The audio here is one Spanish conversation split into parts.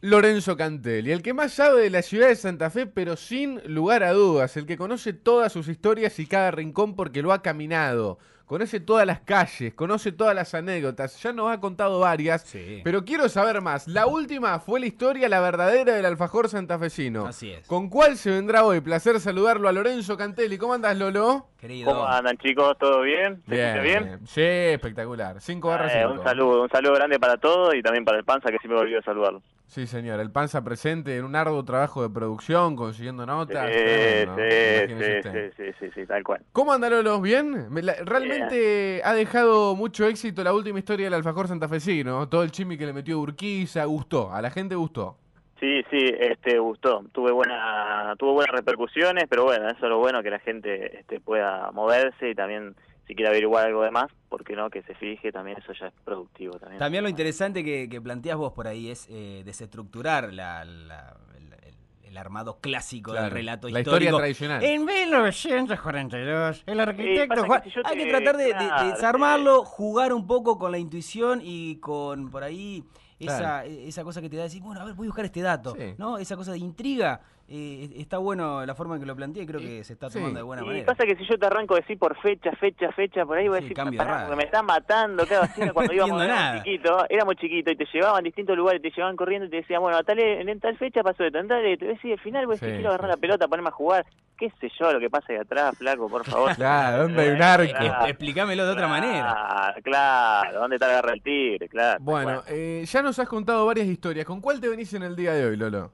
Lorenzo Cantelli, el que más sabe de la ciudad de Santa Fe, pero sin lugar a dudas, el que conoce todas sus historias y cada rincón porque lo ha caminado, conoce todas las calles, conoce todas las anécdotas, ya nos ha contado varias, Sí. pero quiero saber más. La última fue la historia, la verdadera del alfajor santafesino. Así es. ¿Con cuál se vendrá hoy? Placer saludarlo a Lorenzo Cantelli. ¿Cómo andas, Lolo? Querido. ¿Cómo andan chicos? ¿Todo bien? ¿Se escucha bien? Sí, espectacular. 5 barras Eh, 5. un saludo, un saludo grande para todos y también para el Panza que siempre me olvidó saludarlo. Sí, señor. El Panza presente en un arduo trabajo de producción, consiguiendo notas. sí, imagínese sí, usted. sí, sí, sí, tal cual. ¿Cómo anda Lolo? ¿Bien? Realmente ha dejado mucho éxito la última historia del alfajor santafesino. Todo el chimi que le metió Urquiza, gustó. A la gente gustó. Sí, sí, este gustó. Tuve buena, tuvo buenas repercusiones, pero bueno, eso es lo bueno que la gente este, pueda moverse y también si quiere averiguar algo de más, porque no que se fije, también eso ya es productivo también. También lo interesante que, que planteas vos por ahí es eh, desestructurar la, la- el, el- el armado clásico Claro, del relato la historia histórico. tradicional. En 1942, el arquitecto pasa que Juan- si Hay que tratar de, de- desarmarlo, jugar un poco con la intuición y con por ahí esa, Claro. esa cosa que te da decir, bueno, a ver, voy a buscar este dato, Sí. ¿no? Esa cosa de intriga. Eh, está bueno la forma en que lo planteé y creo que se está sí. tomando de buena Y manera. pasa que si yo te arranco a decir por fecha, fecha, fecha, por ahí voy a Sí, decir, de "Pará, radio". porque me está matando, claro, así cuando No íbamos éramos nada. chiquitos, éramos chiquitos y te llevaban a distintos lugares, te llevaban corriendo y te decían, bueno, a tal, en tal fecha pasó esto, en tal, te decía, al final voy a decir, Sí, quiero agarrar sí, la pelota, ponerme a jugar, qué sé yo, lo que pasa ahí atrás, flaco, por favor. Claro, ¿dónde hay un arco? Claro. Explícamelo de otra manera. Claro, claro, ¿dónde está agarra el tigre? Claro. Bueno, eh, ya nos has contado varias historias. ¿Con cuál te venís en el día de hoy, Lolo?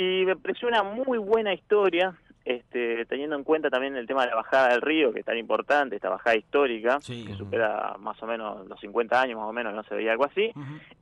Y me pareció una muy buena historia, este, teniendo en cuenta también el tema de la bajada del río, que es tan importante, esta bajada histórica, Sí. que supera más o menos los 50 años, más o menos, no se veía algo así.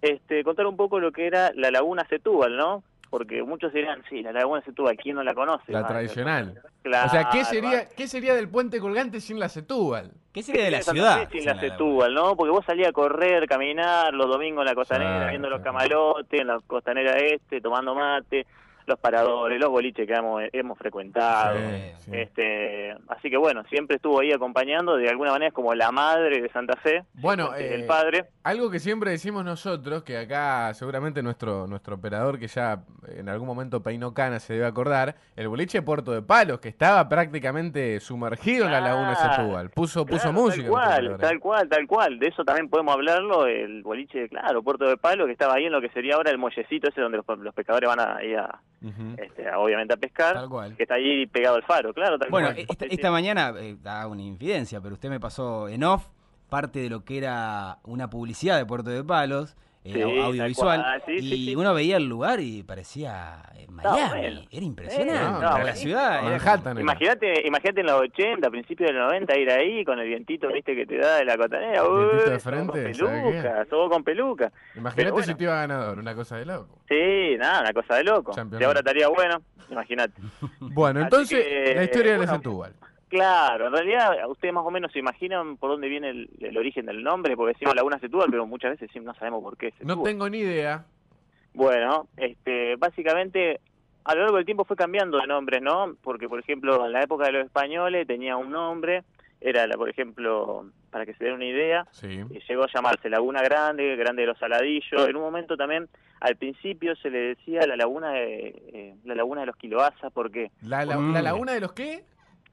Este, contar un poco lo que era la laguna Setúbal, ¿no? Porque muchos dirán, sí, la laguna Setúbal, ¿quién no la conoce? La Ah, tradicional. Claro, o sea, ¿qué sería, ¿qué sería del puente colgante sin la Setúbal? ¿Qué sería de la ciudad? Sin sin la Setúbal, ¿no? Porque vos salías a correr, caminar los domingos en la costanera, Claro, viendo los claro. camalotes, en la costanera este, tomando mate, los paradores, los boliches que hemos, hemos frecuentado. Sí, sí. Este, así que bueno, siempre estuvo ahí acompañando, de alguna manera es como la madre de Santa Fe, Bueno, este, el eh, padre. Algo que siempre decimos nosotros, que acá seguramente nuestro, nuestro operador que ya en algún momento peinó cana se debe acordar, el boliche Puerto de Palos, que estaba prácticamente sumergido en la laguna Claro, Setúbal. Puso, puso música. Tal cual, tal cual, tal cual. De eso también podemos hablarlo, el boliche, claro, Puerto de Palo, que estaba ahí en lo que sería ahora el muellecito ese donde los, los pescadores van a, ir a, Este, obviamente a pescar, Tal cual. que está ahí pegado al faro, claro, tal Bueno, cual. esta mañana, eh, da una infidencia, pero usted me pasó en off parte de lo que era una publicidad de Puerto de Palos, eh, Sí, audiovisual, sí, y sí, sí. uno veía el lugar y parecía eh, Miami, bueno. era impresionante, no, Para la ciudad. Manhattan era. Imagínate, imagínate en los 80, principios de los 90, ir ahí con el vientito, viste, que te da de la cotanera. Uy, de sos con ¿sabe peluca, todo con peluca. Imagínate bueno. si te iba ganador, una cosa de loco. Sí, nada, una cosa de loco. Si ahora estaría bueno, imagínate. Bueno, entonces, que, la historia de la bueno, Setúbal. Claro, en realidad ustedes más o menos se imaginan por dónde viene el, el origen del nombre, porque decimos Laguna Setúbal, pero muchas veces sí no sabemos por qué No tengo ni idea. Bueno, este, básicamente a lo largo del tiempo fue cambiando de nombres, ¿no? Porque, por ejemplo, en la época de los españoles tenía un nombre, era, la, por ejemplo, para que se den una idea, Sí. eh, llegó a llamarse Laguna Grande, Grande de los Saladillos. En un momento también, al principio se le decía la Laguna de, eh, la Laguna de los Kiloasas, ¿por qué? La, la- Mm. la laguna de los qué?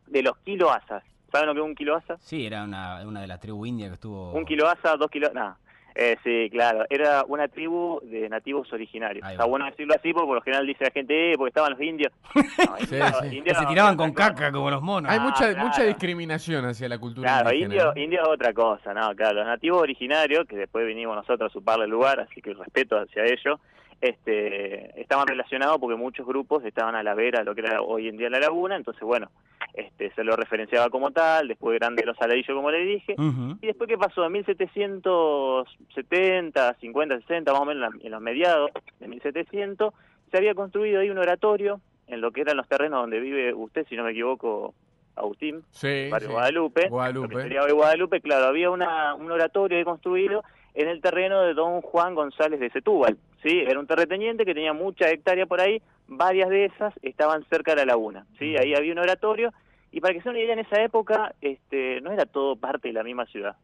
De los Kiloasas. ¿Saben lo que es un Kiloasa? Sí, era una, una de las tribus indias que estuvo... Un kiloasa, dos kilos, nada. Eh, sí, claro, era una tribu de nativos originarios. Está bueno decirlo así porque por lo general dice la gente, eh, porque estaban los indios. No, Sí, indios- sí. Que indios se tiraban con caca como los monos. Hay Ah, mucha, claro. mucha discriminación hacia la cultura Claro, indígena. indio, es otra cosa, ¿no? Claro, los nativos originarios, que después vinimos nosotros a suparle el lugar, así que respeto hacia ellos, este, estaban relacionados porque muchos grupos estaban a la vera de lo que era hoy en día la laguna, entonces bueno, este, se lo referenciaba como tal, después Grande de los Saladillos, como le dije, y después, ¿qué pasó? En 1770, 50, 60, más o menos en los mediados de 1700, se había construido ahí un oratorio en lo que eran los terrenos donde vive usted, si no me equivoco, Agustín, Sí, barrio sí. Guadalupe. Guadalupe. Lo que sería hoy Guadalupe, claro, había una, un oratorio ahí construido en el terreno de don Juan González de Setúbal. ¿sí? Era un terrateniente que tenía mucha hectárea por ahí, varias de esas estaban cerca de la laguna. ¿sí? Ahí había un oratorio, y para que se una idea, en esa época este, no era todo parte de la misma ciudad.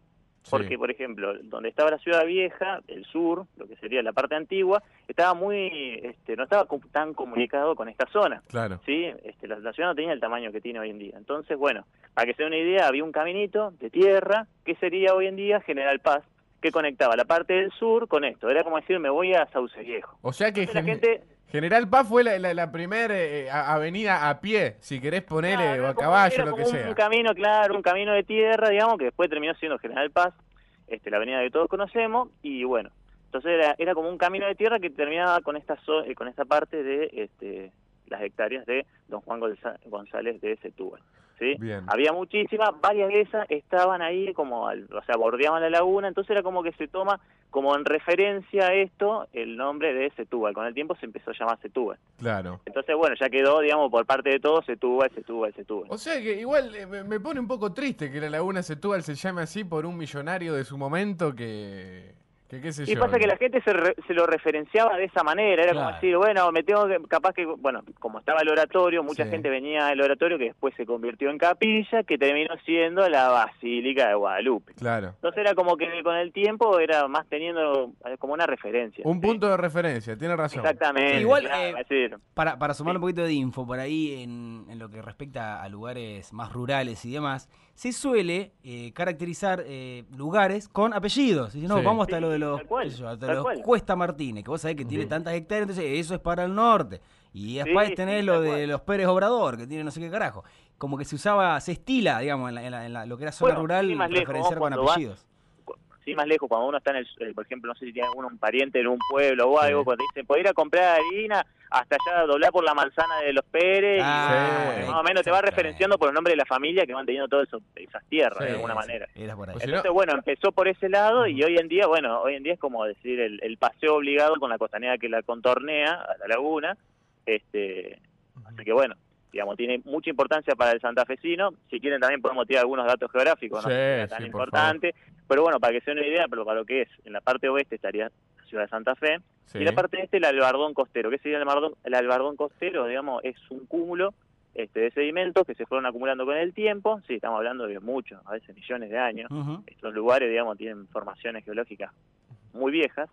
Porque, por ejemplo, donde estaba la ciudad vieja, el sur, lo que sería la parte antigua, estaba muy, este, no estaba tan comunicado con esta zona. Claro. ¿sí? Este, la, ciudad no tenía el tamaño que tiene hoy en día. Entonces, bueno, para que se den una idea, había un caminito de tierra que sería hoy en día General Paz, que conectaba la parte del sur con esto. Era como decir, me voy a Sauce Viejo. O sea que la gente General Paz fue la, primera eh, avenida a pie, si querés ponerle, o a caballo, lo que sea. Un camino, claro, un camino de tierra, digamos, que después terminó siendo General Paz, este, la avenida que todos conocemos, y bueno, entonces era, era como un camino de tierra que terminaba con esta, eh, con esta parte de este, las hectáreas de don Juan González de Setúbal. ¿Sí? Había muchísimas, varias de esas estaban ahí como, o sea, bordeaban la laguna, entonces era como que se toma como en referencia a esto el nombre de Setúbal. Con el tiempo se empezó a llamar Setúbal. Claro. Entonces, bueno, ya quedó, digamos, por parte de todos Setúbal, Setúbal, Setúbal. O sea que igual eh, me pone un poco triste que la laguna Setúbal se llame así por un millonario de su momento que y pasa que la gente se, se, lo referenciaba de esa manera, era como decir, bueno, me tengo que, capaz que, bueno, como estaba el oratorio, mucha gente venía al oratorio que después se convirtió en capilla, que terminó siendo la Basílica de Guadalupe. Claro. Entonces era como que con el tiempo era más teniendo como una referencia. Un punto de referencia, tiene razón. Exactamente. Igual, eh, para, para sumar un poquito de info por ahí en, en lo que respecta a lugares más rurales y demás, se suele eh, caracterizar eh, lugares con apellidos. Y no, vamos hasta lo de los, Cuesta Martínez, que vos sabés que tiene tantas hectáreas, entonces eso es para el norte. Y después tenés lo de los Pérez Obrador, que tiene no sé qué carajo. Como que se usaba, se estila, digamos, en, lo que era zona rural, referenciar con apellidos sí más lejos, cuando uno está en el, eh, por ejemplo, no sé si tiene uno un pariente en un pueblo o algo, cuando dicen, ¿puedo ir a comprar harina? Hasta allá doblar por la manzana de los Pérez, ah, más o menos te va referenciando por el nombre de la familia que van teniendo todas esas tierras, de alguna manera. Entonces, bueno, empezó por ese lado y hoy en día, bueno, hoy en día es como decir el, el paseo obligado con la costanera que la contornea a la laguna, este, así que bueno, digamos, tiene mucha importancia para el santafesino. Si quieren también podemos tirar algunos datos geográficos, no sé tan importante, pero bueno, para que se den una idea, pero para lo que es, en la parte oeste estaría la ciudad de Santa Fe, y la parte este el albardón costero. ¿Qué sería el albardón? El albardón costero, digamos, es un cúmulo este, de sedimentos que se fueron acumulando con el tiempo, sí, estamos hablando de muchos, a veces millones de años. Estos lugares, digamos, tienen formaciones geológicas muy viejas,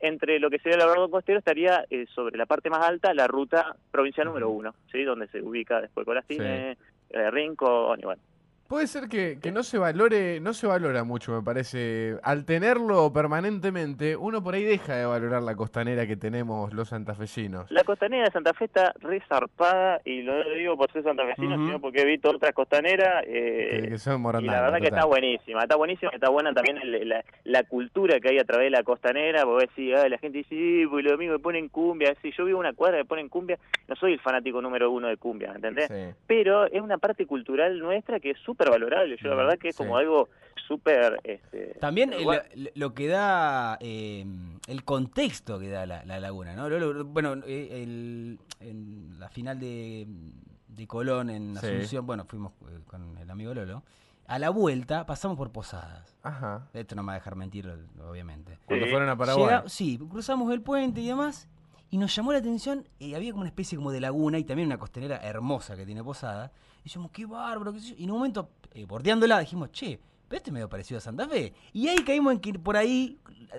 entre lo que sería el albardón costero estaría eh, sobre la parte más alta la ruta provincial número uno, ¿sí? donde se ubica después Colastine, eh, Rincón y bueno, Puede ser que, no se valore, no se valora mucho, me parece. Al tenerlo permanentemente, uno por ahí deja de valorar la costanera que tenemos los santafesinos. La costanera de Santa Fe está resarpada, y lo digo por ser santafesino, sino porque he visto otras costaneras. Eh, que, son y la verdad que está buenísima, está buenísima, está buena también la, cultura que hay a través de la costanera, porque decís, la gente dice, sí, pues lo mismo me ponen cumbia, si yo vivo una cuadra me ponen cumbia, no soy el fanático número uno de cumbia, ¿me entendés? Pero es una parte cultural nuestra que es súper súper valorable. Yo la verdad que es como algo súper... Este, También lo, que da, eh, el contexto que da la, laguna, ¿no? bueno, eh, el, en la final de, de Colón en Asunción, bueno, fuimos eh, con el amigo Lolo. A la vuelta pasamos por Posadas. Ajá. Esto no me va a dejar mentir, obviamente. Cuando fueron a Paraguay. sí, cruzamos el puente y demás. Y nos llamó la atención, y había como una especie como de laguna y también una costanera hermosa que tiene Posada. Y dijimos, qué bárbaro, qué sé yo. Y en un momento, eh, bordeándola, dijimos, che, pero este medio parecido a Santa Fe. Y ahí caímos en que por ahí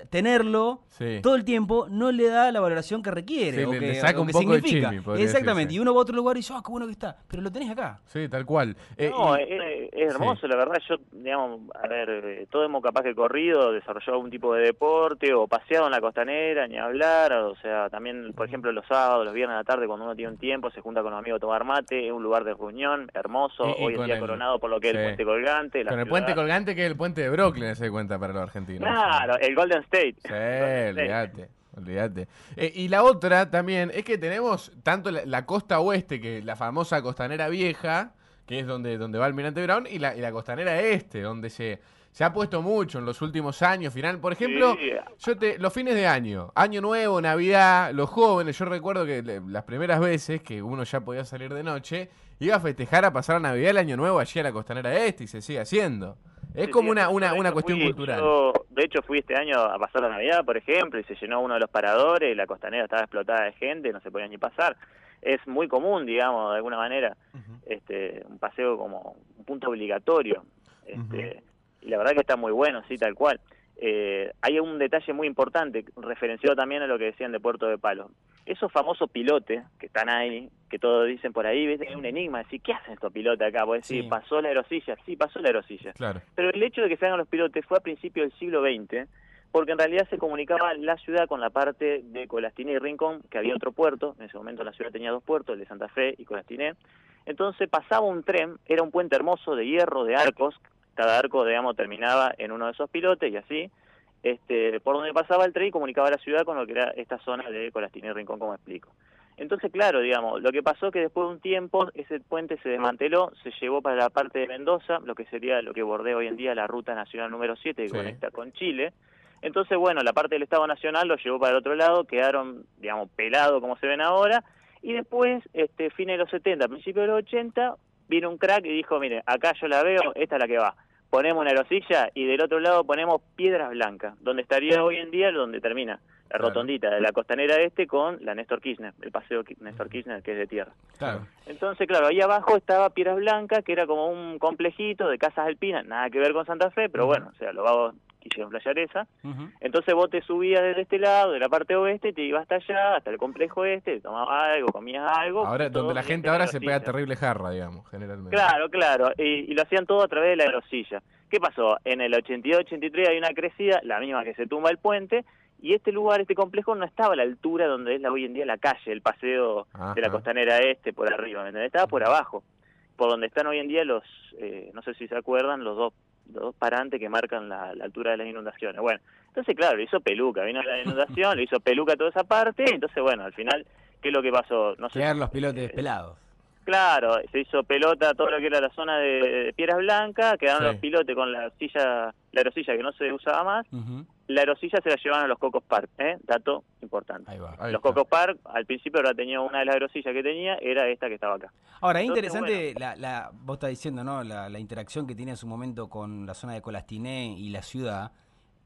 tenerlo todo el tiempo no le da la valoración que requiere o que, saca un poco significa. Exactamente. Y uno va a otro lugar y dice, ah, qué bueno que está. Pero lo tenés acá. Sí, tal cual. Eh, no, es, hermoso, la verdad. Yo, digamos, a ver, eh, todos hemos capaz que corrido, desarrollado algún tipo de deporte o paseado en la costanera, ni hablar. O sea, también, por ejemplo, los sábados, los viernes a la tarde, cuando uno tiene un tiempo, se junta con un amigo a tomar mate. Es un lugar de reunión hermoso. Hoy en día coronado por lo que es el puente colgante. con el puente colgante que es el puente de Brooklyn, se cuenta para los argentinos. Claro, el Golden State. Sí, olvídate. Olvídate. Eh, y la otra también es que tenemos tanto la, costa oeste, que la famosa costanera vieja, que es donde, donde va Almirante Brown, y la, y la costanera este, donde se, se ha puesto mucho en los últimos años. Final, por ejemplo, yo te, los fines de año, año nuevo, Navidad, los jóvenes, yo recuerdo que las primeras veces que uno ya podía salir de noche, iba a festejar a pasar la Navidad el año nuevo allí a la costanera este y se sigue haciendo. Es como una, una, una cuestión cultural. de hecho, fui este año a pasar la Navidad, por ejemplo, y se llenó uno de los paradores, la costanera estaba explotada de gente, no se podía ni pasar. Es muy común, digamos, de alguna manera, este un paseo como un punto obligatorio. Este, y la verdad que está muy bueno, sí, tal cual. Eh, hay un detalle muy importante, referenciado también a lo que decían de Puerto de Palo. Esos famosos pilotes que están ahí, que todos dicen por ahí, ¿ves? es un enigma, decir, ¿qué hacen estos pilotes acá? Pues decir, Sí. pasó la aerosilla, sí, pasó la aerosilla. Claro. Pero el hecho de que se hagan los pilotes fue a principios del siglo XX, porque en realidad se comunicaba la ciudad con la parte de Colastiné y Rincón, que había otro puerto, en ese momento la ciudad tenía dos puertos, el de Santa Fe y Colastiné. Entonces pasaba un tren, era un puente hermoso de hierro, de arcos, cada arco, digamos, terminaba en uno de esos pilotes y así, este, por donde pasaba el tren y comunicaba la ciudad con lo que era esta zona de Colastiné y Rincón, como explico. Entonces, claro, digamos, lo que pasó que después de un tiempo ese puente se desmanteló, se llevó para la parte de Mendoza, lo que sería lo que bordea hoy en día la ruta nacional número 7 que Sí. conecta con Chile. Entonces, bueno, la parte del Estado Nacional lo llevó para el otro lado, quedaron, digamos, pelados como se ven ahora, y después, este, fines de los 70, principios de los 80, vino un crack y dijo, mire, acá yo la veo, esta es la que va. Ponemos una aerosilla y del otro lado ponemos Piedras Blancas, donde estaría hoy en día donde termina la Claro. rotondita de la costanera este con la Néstor Kirchner, el paseo Néstor Kirchner que es de tierra. Claro. Entonces, claro, ahí abajo estaba Piedras Blancas, que era como un complejito de casas alpinas, nada que ver con Santa Fe, pero bueno, o sea, los vagos quisieron playar esa. Entonces vos te subías desde este lado, de la parte oeste, te ibas hasta allá, hasta el complejo este, tomabas algo, comías algo. Ahora, donde la gente ahora se pega terrible jarra, digamos, generalmente. Claro, claro, y, y lo hacían todo a través de la aerosilla. ¿Qué pasó? En el 82-83 hay una crecida, la misma que se tumba el puente, y este lugar, este complejo, no estaba a la altura donde es la, hoy en día la calle, el paseo de la costanera este, por arriba, ¿me entendés? Estaba por abajo, por donde están hoy en día los, eh, no sé si se acuerdan, los dos, los dos parantes que marcan la, la altura de las inundaciones. Bueno, entonces claro, lo hizo peluca, vino la inundación, lo hizo peluca toda esa parte, entonces bueno, al final, ¿qué es lo que pasó? No sé Quedar los pilotes pelados. Claro, se hizo pelota todo lo que era la zona de, de Piedras Blancas, quedaron Sí. los pilotes con la silla, la aerosilla que no se usaba más, Ujú. La aerosilla se la llevaron a los Cocos Park, ¿eh? dato importante. Ahí va. Ahí los está. Cocos Park, al principio ahora tenía una de las aerosillas que tenía, era esta que estaba acá. Ahora, es interesante, la, la, vos estás diciendo, ¿no? La, la interacción que tiene en su momento con la zona de Colastiné y la ciudad.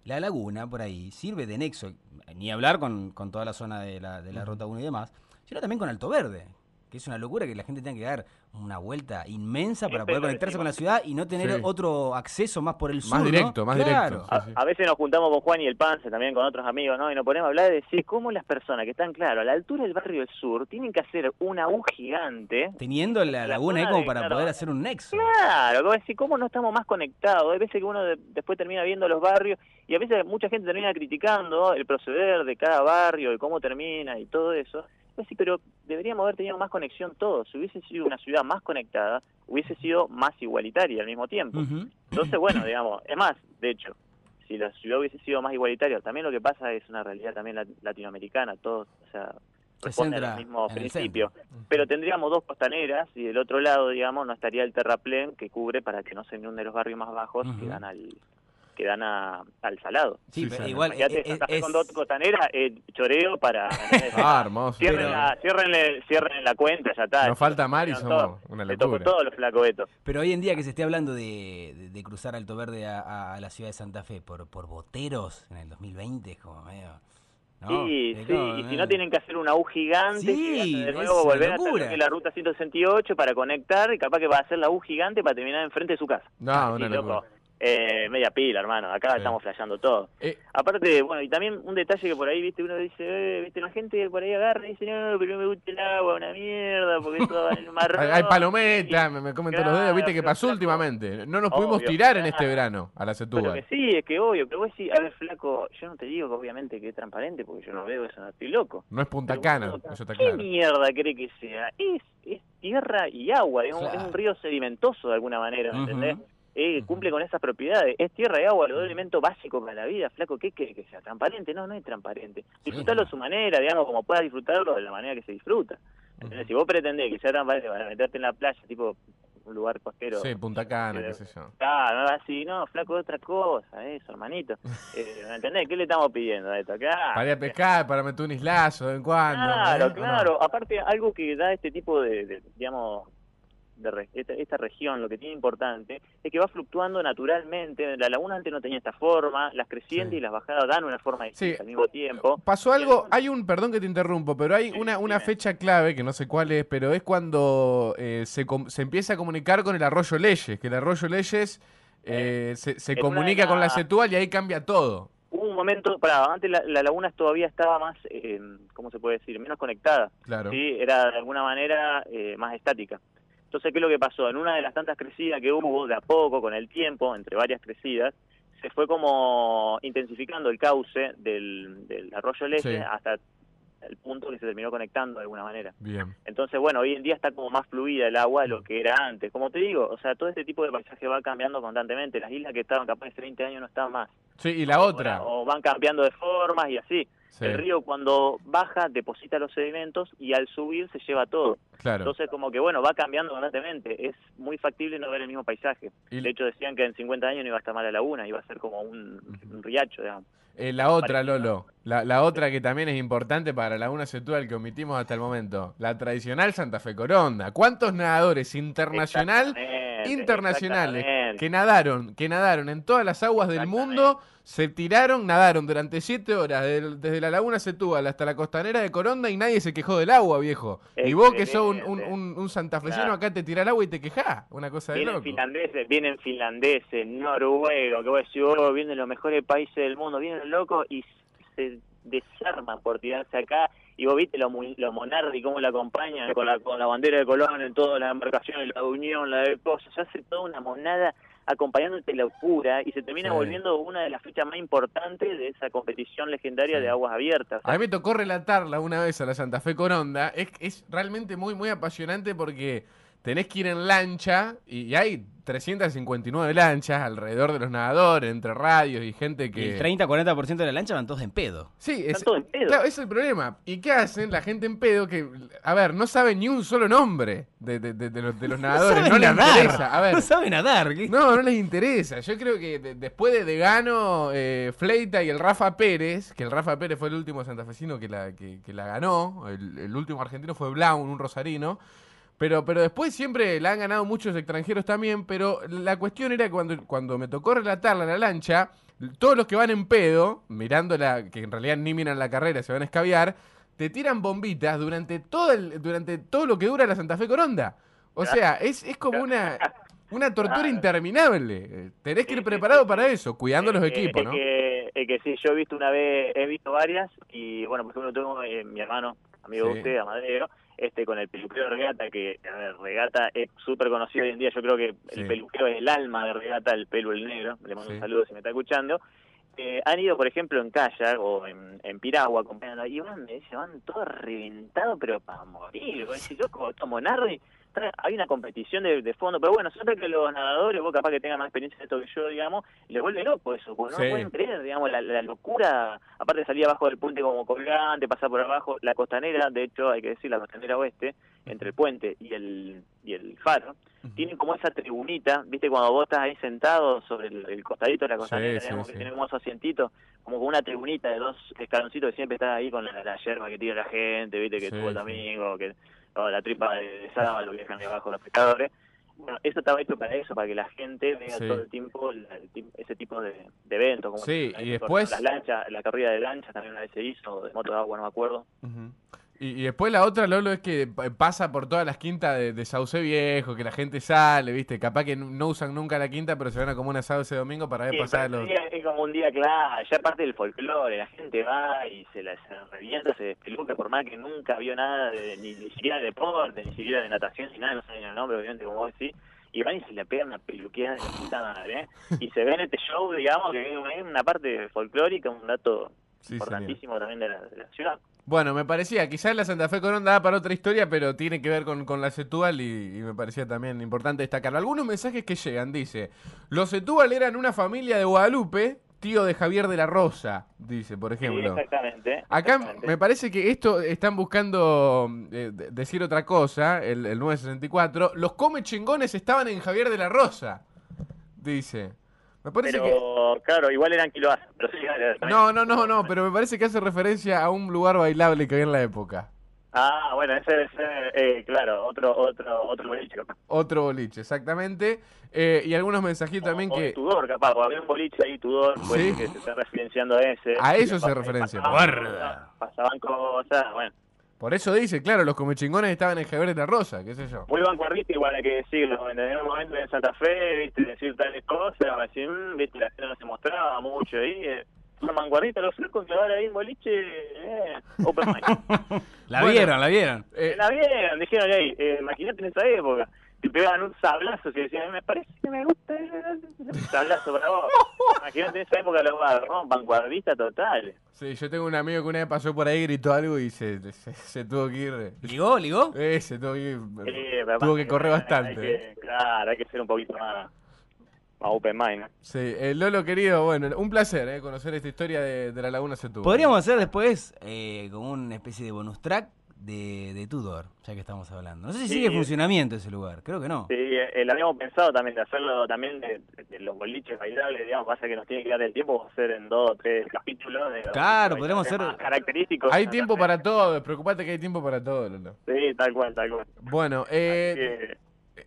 La laguna, por ahí, sirve de nexo, ni hablar con, con toda la zona de la, de la Ruta 1 y demás, sino también con Alto Verde, que es una locura que la gente tenga que dar una vuelta inmensa para poder conectarse con la ciudad y no tener Sí. otro acceso más por el sur. Más ¿no? directo, más Claro. directo. A, Sí, sí. a veces nos juntamos con Juan y el Pance, también con otros amigos, ¿no? Y nos ponemos a hablar de decir cómo las personas que están, claro, a la altura del barrio del sur, tienen que hacer una U gigante Teniendo la La laguna ahí como de- para claro. poder hacer un nexo. Claro, como decir, ¿cómo no estamos más conectados? Hay veces que uno de- después termina viendo los barrios y a veces mucha gente termina criticando el proceder de cada barrio y cómo termina y todo eso. Pues sí, pero deberíamos haber tenido más conexión todos. Si hubiese sido una ciudad más conectada, hubiese sido más igualitaria al mismo tiempo. Entonces, bueno, digamos, es más, de hecho, si la ciudad hubiese sido más igualitaria, también lo que pasa es una realidad también lat- latinoamericana, todos, o sea, Se responden al mismo principio. Pero tendríamos dos costaneras y del otro lado, digamos, no estaría el terraplén que cubre para que no se inunden los barrios más bajos que Ujú. dan al que dan a, al salado. Sí, Sí, pero igual Fíjate, eh, Santa Fe es- con dos costaneras, eh, choreo para... Ah, hermoso. Cierren, Pero- la, cierren, cierren la cuenta, ya está. Nos falta mar y somos todo. una Le locura. todo los flacos Beto. Pero hoy en día que se esté hablando de, de- de cruzar Alto Verde a, a- a la ciudad de Santa Fe por, por boteros en el 2020 es como medio... ¿no? Sí, Es sí, como y si no tienen que hacer una U gigante, Sí, hacen de nuevo volver locura. que es la ruta 168 para conectar y capaz que va a hacer la U gigante para terminar enfrente de su casa. No, una loco. Eh, media pila, hermano, acá Sí. estamos flasheando todo. Eh, Aparte, bueno, y también un detalle que por ahí, viste, uno dice, eh, viste, la gente por ahí agarra y dice, no, pero no me gusta el agua, una mierda, porque todo va en el mar. hay, palometa, me, me comen todos los dedos, viste que pasó flaco. últimamente. No nos pudimos Obvio, tirar en este verano a la Pero que sí, es que obvio, que vos decís, a ver, flaco, yo no te digo que obviamente que es transparente, porque yo no veo eso, no estoy loco. No es Punta Pero Cana, bueno, eso está ¿Qué claro. mierda cree que sea? Es, es tierra y agua, es un, Claro. es un río sedimentoso de alguna manera, ¿me Ujú. entendés? Eh. Cumple con esas propiedades. Es tierra y agua, los dos elementos básicos para la vida. Flaco, ¿qué quiere que sea? ¿Transparente? No, no es transparente. Disfrutarlo a su manera, digamos, como puedas disfrutarlo de la manera que se disfruta. Si vos pretendés que sea transparente para meterte en la playa, tipo un lugar costero. Sí, Punta Cana, eh, qué sé yo. Claro, no así, no, flaco, es otra cosa, eso, hermanito. Eh, ¿Me entendés? ¿Qué le estamos pidiendo a esto? Acá. Para ir a pescar, para meter un islazo de vez en cuando. Claro, ¿eh? Claro. Aparte, algo que da este tipo de, de, digamos, de re- esta, esta región, lo que tiene importante, es que va fluctuando naturalmente. La laguna antes no tenía esta forma, las crecientes Sí. y las bajadas dan una forma distinta Sí. al mismo tiempo. Pasó algo, hay un, perdón que te interrumpo, pero hay Sí, una, una fecha clave, que no sé cuál es, pero es cuando eh, se, com- se empieza a comunicar con el arroyo Leyes, que el arroyo Leyes eh, se, se comunica con la Setúbal y ahí cambia todo. Hubo un momento, para antes la, la laguna todavía estaba más, eh, ¿cómo se puede decir? Menos conectada. Claro. ¿sí? Era de alguna manera eh, más estática. Entonces, ¿qué es lo que pasó? En una de las tantas crecidas que hubo, de a poco, con el tiempo, entre varias crecidas, se fue como intensificando el cauce del, del arroyo Leche Sí. hasta el punto que se terminó conectando de alguna manera. Bien. Entonces, bueno, hoy en día está como más fluida el agua de lo que era antes. Como te digo, o sea, todo este tipo de paisaje va cambiando constantemente. Las islas que estaban capaz de 30 años no están más. Sí, y la otra. O van cambiando de formas y así. Sí, El río cuando baja deposita los sedimentos y al subir se lleva todo. claro. Entonces como que bueno, va cambiando constantemente. Es muy factible no ver el mismo paisaje. Y- De hecho decían que en 50 años no iba a estar mal la laguna, iba a ser como un, un riacho, digamos. Eh, la otra. Lolo. La, la otra que también es importante para Laguna Setúbal que omitimos hasta el momento. La tradicional Santa Fe Coronda. ¿Cuántos nadadores internacional, Exactamente, internacionales. Que nadaron, que nadaron en todas las aguas del mundo, se tiraron, nadaron durante siete horas del- desde la Laguna Setúbal hasta la costanera de Coronda y nadie se quejó del agua, viejo. Y vos que sos un, un, un- un santafesino Claro. acá te tira el agua y te quejás. Una cosa de Vienen loco. finlandeses, vienen finlandeses, noruegos, que vos decís, oh, vienen los mejores países del mundo, vienen locos y se desarman por tirarse acá. Y vos viste los, los monardi, cómo la acompañan con la, con la bandera de Colón en todas las embarcaciones, la de Unión, la de cosas. Se hace toda una monada acompañándote locura y se termina Sí. volviendo una de las fechas más importantes de esa competición legendaria Sí. de aguas abiertas. A mí me tocó relatarla una vez a la Santa Fe Coronda. Es, es realmente muy, muy apasionante porque tenés que ir en lancha y, y hay 359 lanchas alrededor de los nadadores, entre radios y gente Y que... el 30-40% de la lancha van todos en pedo. Sí, es, Están todos en pedo. claro, ese es el problema. ¿Y qué hacen la gente en pedo que, a ver, no sabe ni un solo nombre de, de- de- de los, de los nadadores? saben No, les nadar. interesa. A ver, No sabe nadar. ¿qué? no, no les interesa. Yo creo que de- después de Degano, eh, Fleita y el Rafa Pérez, que el Rafa Pérez fue el último santafesino que la, que, que la ganó, el, el último argentino fue Blaun, un rosarino. Pero, pero después siempre la han ganado muchos extranjeros también, pero la cuestión era que cuando, cuando me tocó relatarla la lancha, todos los que van en pedo, mirándola, que en realidad ni miran la carrera, se van a escabiar, te tiran bombitas durante todo, el, durante todo lo que dura la Santa Fe Coronda. O sea, es, es como una, una tortura interminable. Tenés que ir preparado para eso, cuidando los equipos, es ¿no? Que, es que sí, yo he visto una vez, he visto varias y bueno, por ejemplo tengo eh, mi hermano, amigo Sí. de usted, Amadeo, este con el peluquero de Regata, que a ver, Regata es súper conocido hoy en día, yo creo que Sí. el peluquero es el alma de Regata, el pelo el negro, le mando Sí. un saludo si me está escuchando. Eh, han ido, por ejemplo, en kayak o en, en piragua acompañando y van, me van todos reventados, pero para morir. Loco, esto Monardi, tra- hay una competición de, de fondo, pero bueno, siempre que los nadadores, vos capaz que tengan más experiencia en esto que yo, digamos, les vuelve loco eso, porque no Sí. pueden creer, digamos, la, la locura, aparte de salir abajo del puente como colgante, pasar por abajo, la costanera, de hecho, hay que decir, la costanera oeste, entre el puente y el, y el faro, tienen como esa tribunita, viste, cuando vos estás ahí sentado sobre el, el costadito de la costanera, sí, digamos, sí. que tiene como esos asientitos, como con una tribunita de dos escaloncitos que siempre está ahí con la, la yerba que tira la gente, viste, que tuvo el domingo, que o la tripa de, de sábado que dejan ahí abajo los pescadores. Bueno, eso estaba hecho para eso, para que la gente vea Sí. todo el tiempo la- el ese tipo de, de eventos. Como Sí, y después- Las lanchas, la carrera de lanchas también una vez se hizo, de moto de agua, no me acuerdo. Ujú. Y, y después la otra, Lolo, es que pa- pasa por todas las quintas de, de Sauce Viejo, que la gente sale, ¿viste? Capaz que no usan nunca la quinta, pero se van a como un asado ese domingo para ver Sí, pasar los... día es como un día claro, ya parte del folclore, la gente va y se la se revienta, se despeluca, por más que nunca vio nada, de, ni, ni siquiera de deporte, ni siquiera de natación, ni nada, no saben el nombre, obviamente, como vos decís, y van y se le pegan una peluqueada de la puta madre, ¿eh? Y se ven este show, digamos, que es una parte folclórica, un dato Sí, importantísimo también de la, de la ciudad. Bueno, me parecía, quizás la Santa Fe Coronda da para otra historia, pero tiene que ver con, con la Setúbal y, y me parecía también importante destacarlo. Algunos mensajes que llegan, dice, los Setúbal eran una familia de Guadalupe, tío de Javier de la Rosa, dice, por Sí, ejemplo. exactamente. Acá me parece que esto están buscando eh, de- decir otra cosa, el, el 964. Los come chingones estaban en Javier de la Rosa, dice. Me parece que... Pero, claro, igual eran kiloazos, pero sí, No, no, no, no, pero me parece que hace referencia a un lugar bailable que había en la época. Ah, bueno, ese debe ser, eh, claro, otro, otro, otro boliche, capaz. Otro boliche, exactamente. Eh, y algunos mensajitos también O- o de que... Tudor, capaz, había un boliche ahí, Tudor, pues, Sí. que se está referenciando a ese. A eso se pas- referencia. Pasaban, Guarda. pasaban cosas, bueno. Por eso dice, claro, los comechingones estaban en Gebreta Rosa, qué sé yo. Muy vanguardista igual hay que decirlo, en un momento en Santa Fe, viste, decir tales cosas, decir, mm, viste, la gente no se mostraba mucho ahí, eh, una vanguardista, los flacos que ahora ahí en boliche, eh, open mic. la Bueno. vieron, la vieron. Eh, La vieron, dijeron, ahí, eh, imagínate en esa época, te pegaban un sablazo que decían, me parece que me gusta ese sablazo para vos. Imagínate en esa época los barros, ¿no? vanguardista total. sí, yo tengo un amigo que una vez pasó por ahí, gritó algo y se, se, se tuvo que ir. ¿Ligó, ligó? Eh, se tuvo que ir. Eh, tuvo que correr hay bastante. que- claro, hay que ser un poquito más, más open mind, ¿no? Sí, eh, Lolo querido, bueno, un placer eh, conocer esta historia de, de la Laguna Setúbal. Podríamos hacer después eh, como una especie de bonus track de, de Tudor, ya que estamos hablando. No sé si Sí. sigue en funcionamiento ese lugar, creo que no. Sí, eh, lo habíamos pensado también de hacerlo también de, de los boliches bailables, digamos, pasa que nos tiene que dar el tiempo, hacer en dos o tres capítulos. De los Claro, bailables hacer- más característicos. Hay tiempo para todo, preocupate que hay tiempo para todo, Lolo. Sí, tal cual, tal cual. Bueno, eh, Que-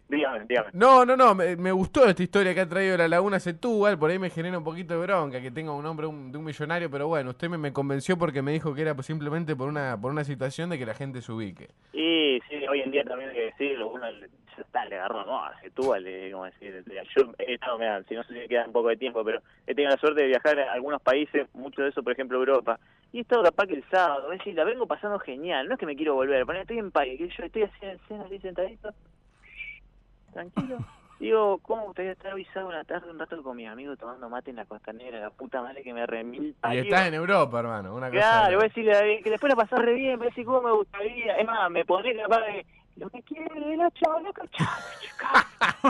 dígame, dígame. no, no, no, me, me gustó esta historia que ha traído la Laguna Setúbal, por ahí me genera un poquito de bronca que tenga un nombre un- de un millonario, pero bueno, usted me, me convenció porque me dijo que era simplemente por una por una situación de que la gente se ubique. Y sí, hoy en día también hay que decirlo, uno le, ya está, le agarró, no, se tuvo, le, como decir, yo he estado, mirá, si no sé si queda un poco de tiempo, pero he tenido la suerte de viajar a algunos países, mucho de eso, por ejemplo, Europa, y he estado capaz que el sábado, es decir, la vengo pasando genial, no es que me quiero volver, poner, estoy en que yo estoy cena, así sentadito, tranquilo. Digo, ¿cómo gustaría estar avisado una tarde un rato con mis amigos tomando mate en la costanera? La puta madre que me remil Y estás en Europa, hermano, una cosa. Claro, voy a decirle que después la pasás re bien, voy a decir cómo me gustaría. Es más, me pondré capaz de lo que quiere la chavaca, chavaca.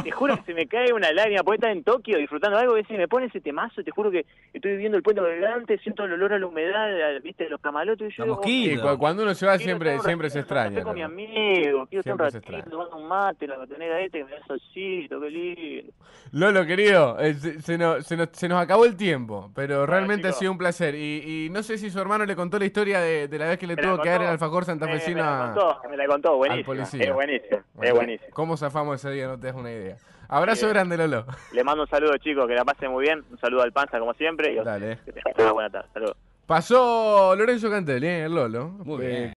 Te juro que se me cae una lágrima, porque estar en Tokio disfrutando algo, y decir, me pone ese temazo, te juro que estoy viendo el puente delante, siento el olor a la humedad, viste, de los camalotes, y yo digo, mosquitos. Sí, cu- cuando uno se va siempre siempre se extraña. Con mi Lolo. amigo, quiero estar un ratito tomando un mate, la costanera este, que me da solcito, qué lindo. Lolo, querido, eh, se, se nos, se nos- se nos acabó el tiempo, pero realmente ha sido un placer. Y, y no sé si su hermano le contó la historia de, de la vez que le Me la tuvo que dar el alfajor Me, santafesino me la a... contó, me la contó, buenísimo. Es buenísimo, Bueno, es buenísimo. ¿Cómo zafamos ese día? No te das una idea. Abrazo Bien. grande, Lolo. Le mando un saludo, chicos, que la pasen muy bien. Un saludo al Panza, como siempre. Y Dale. ustedes. que tengan una buena tarde. Saludos. Pasó Lorenzo Cantelli, ¿eh? el Lolo. Muy Eh, bien.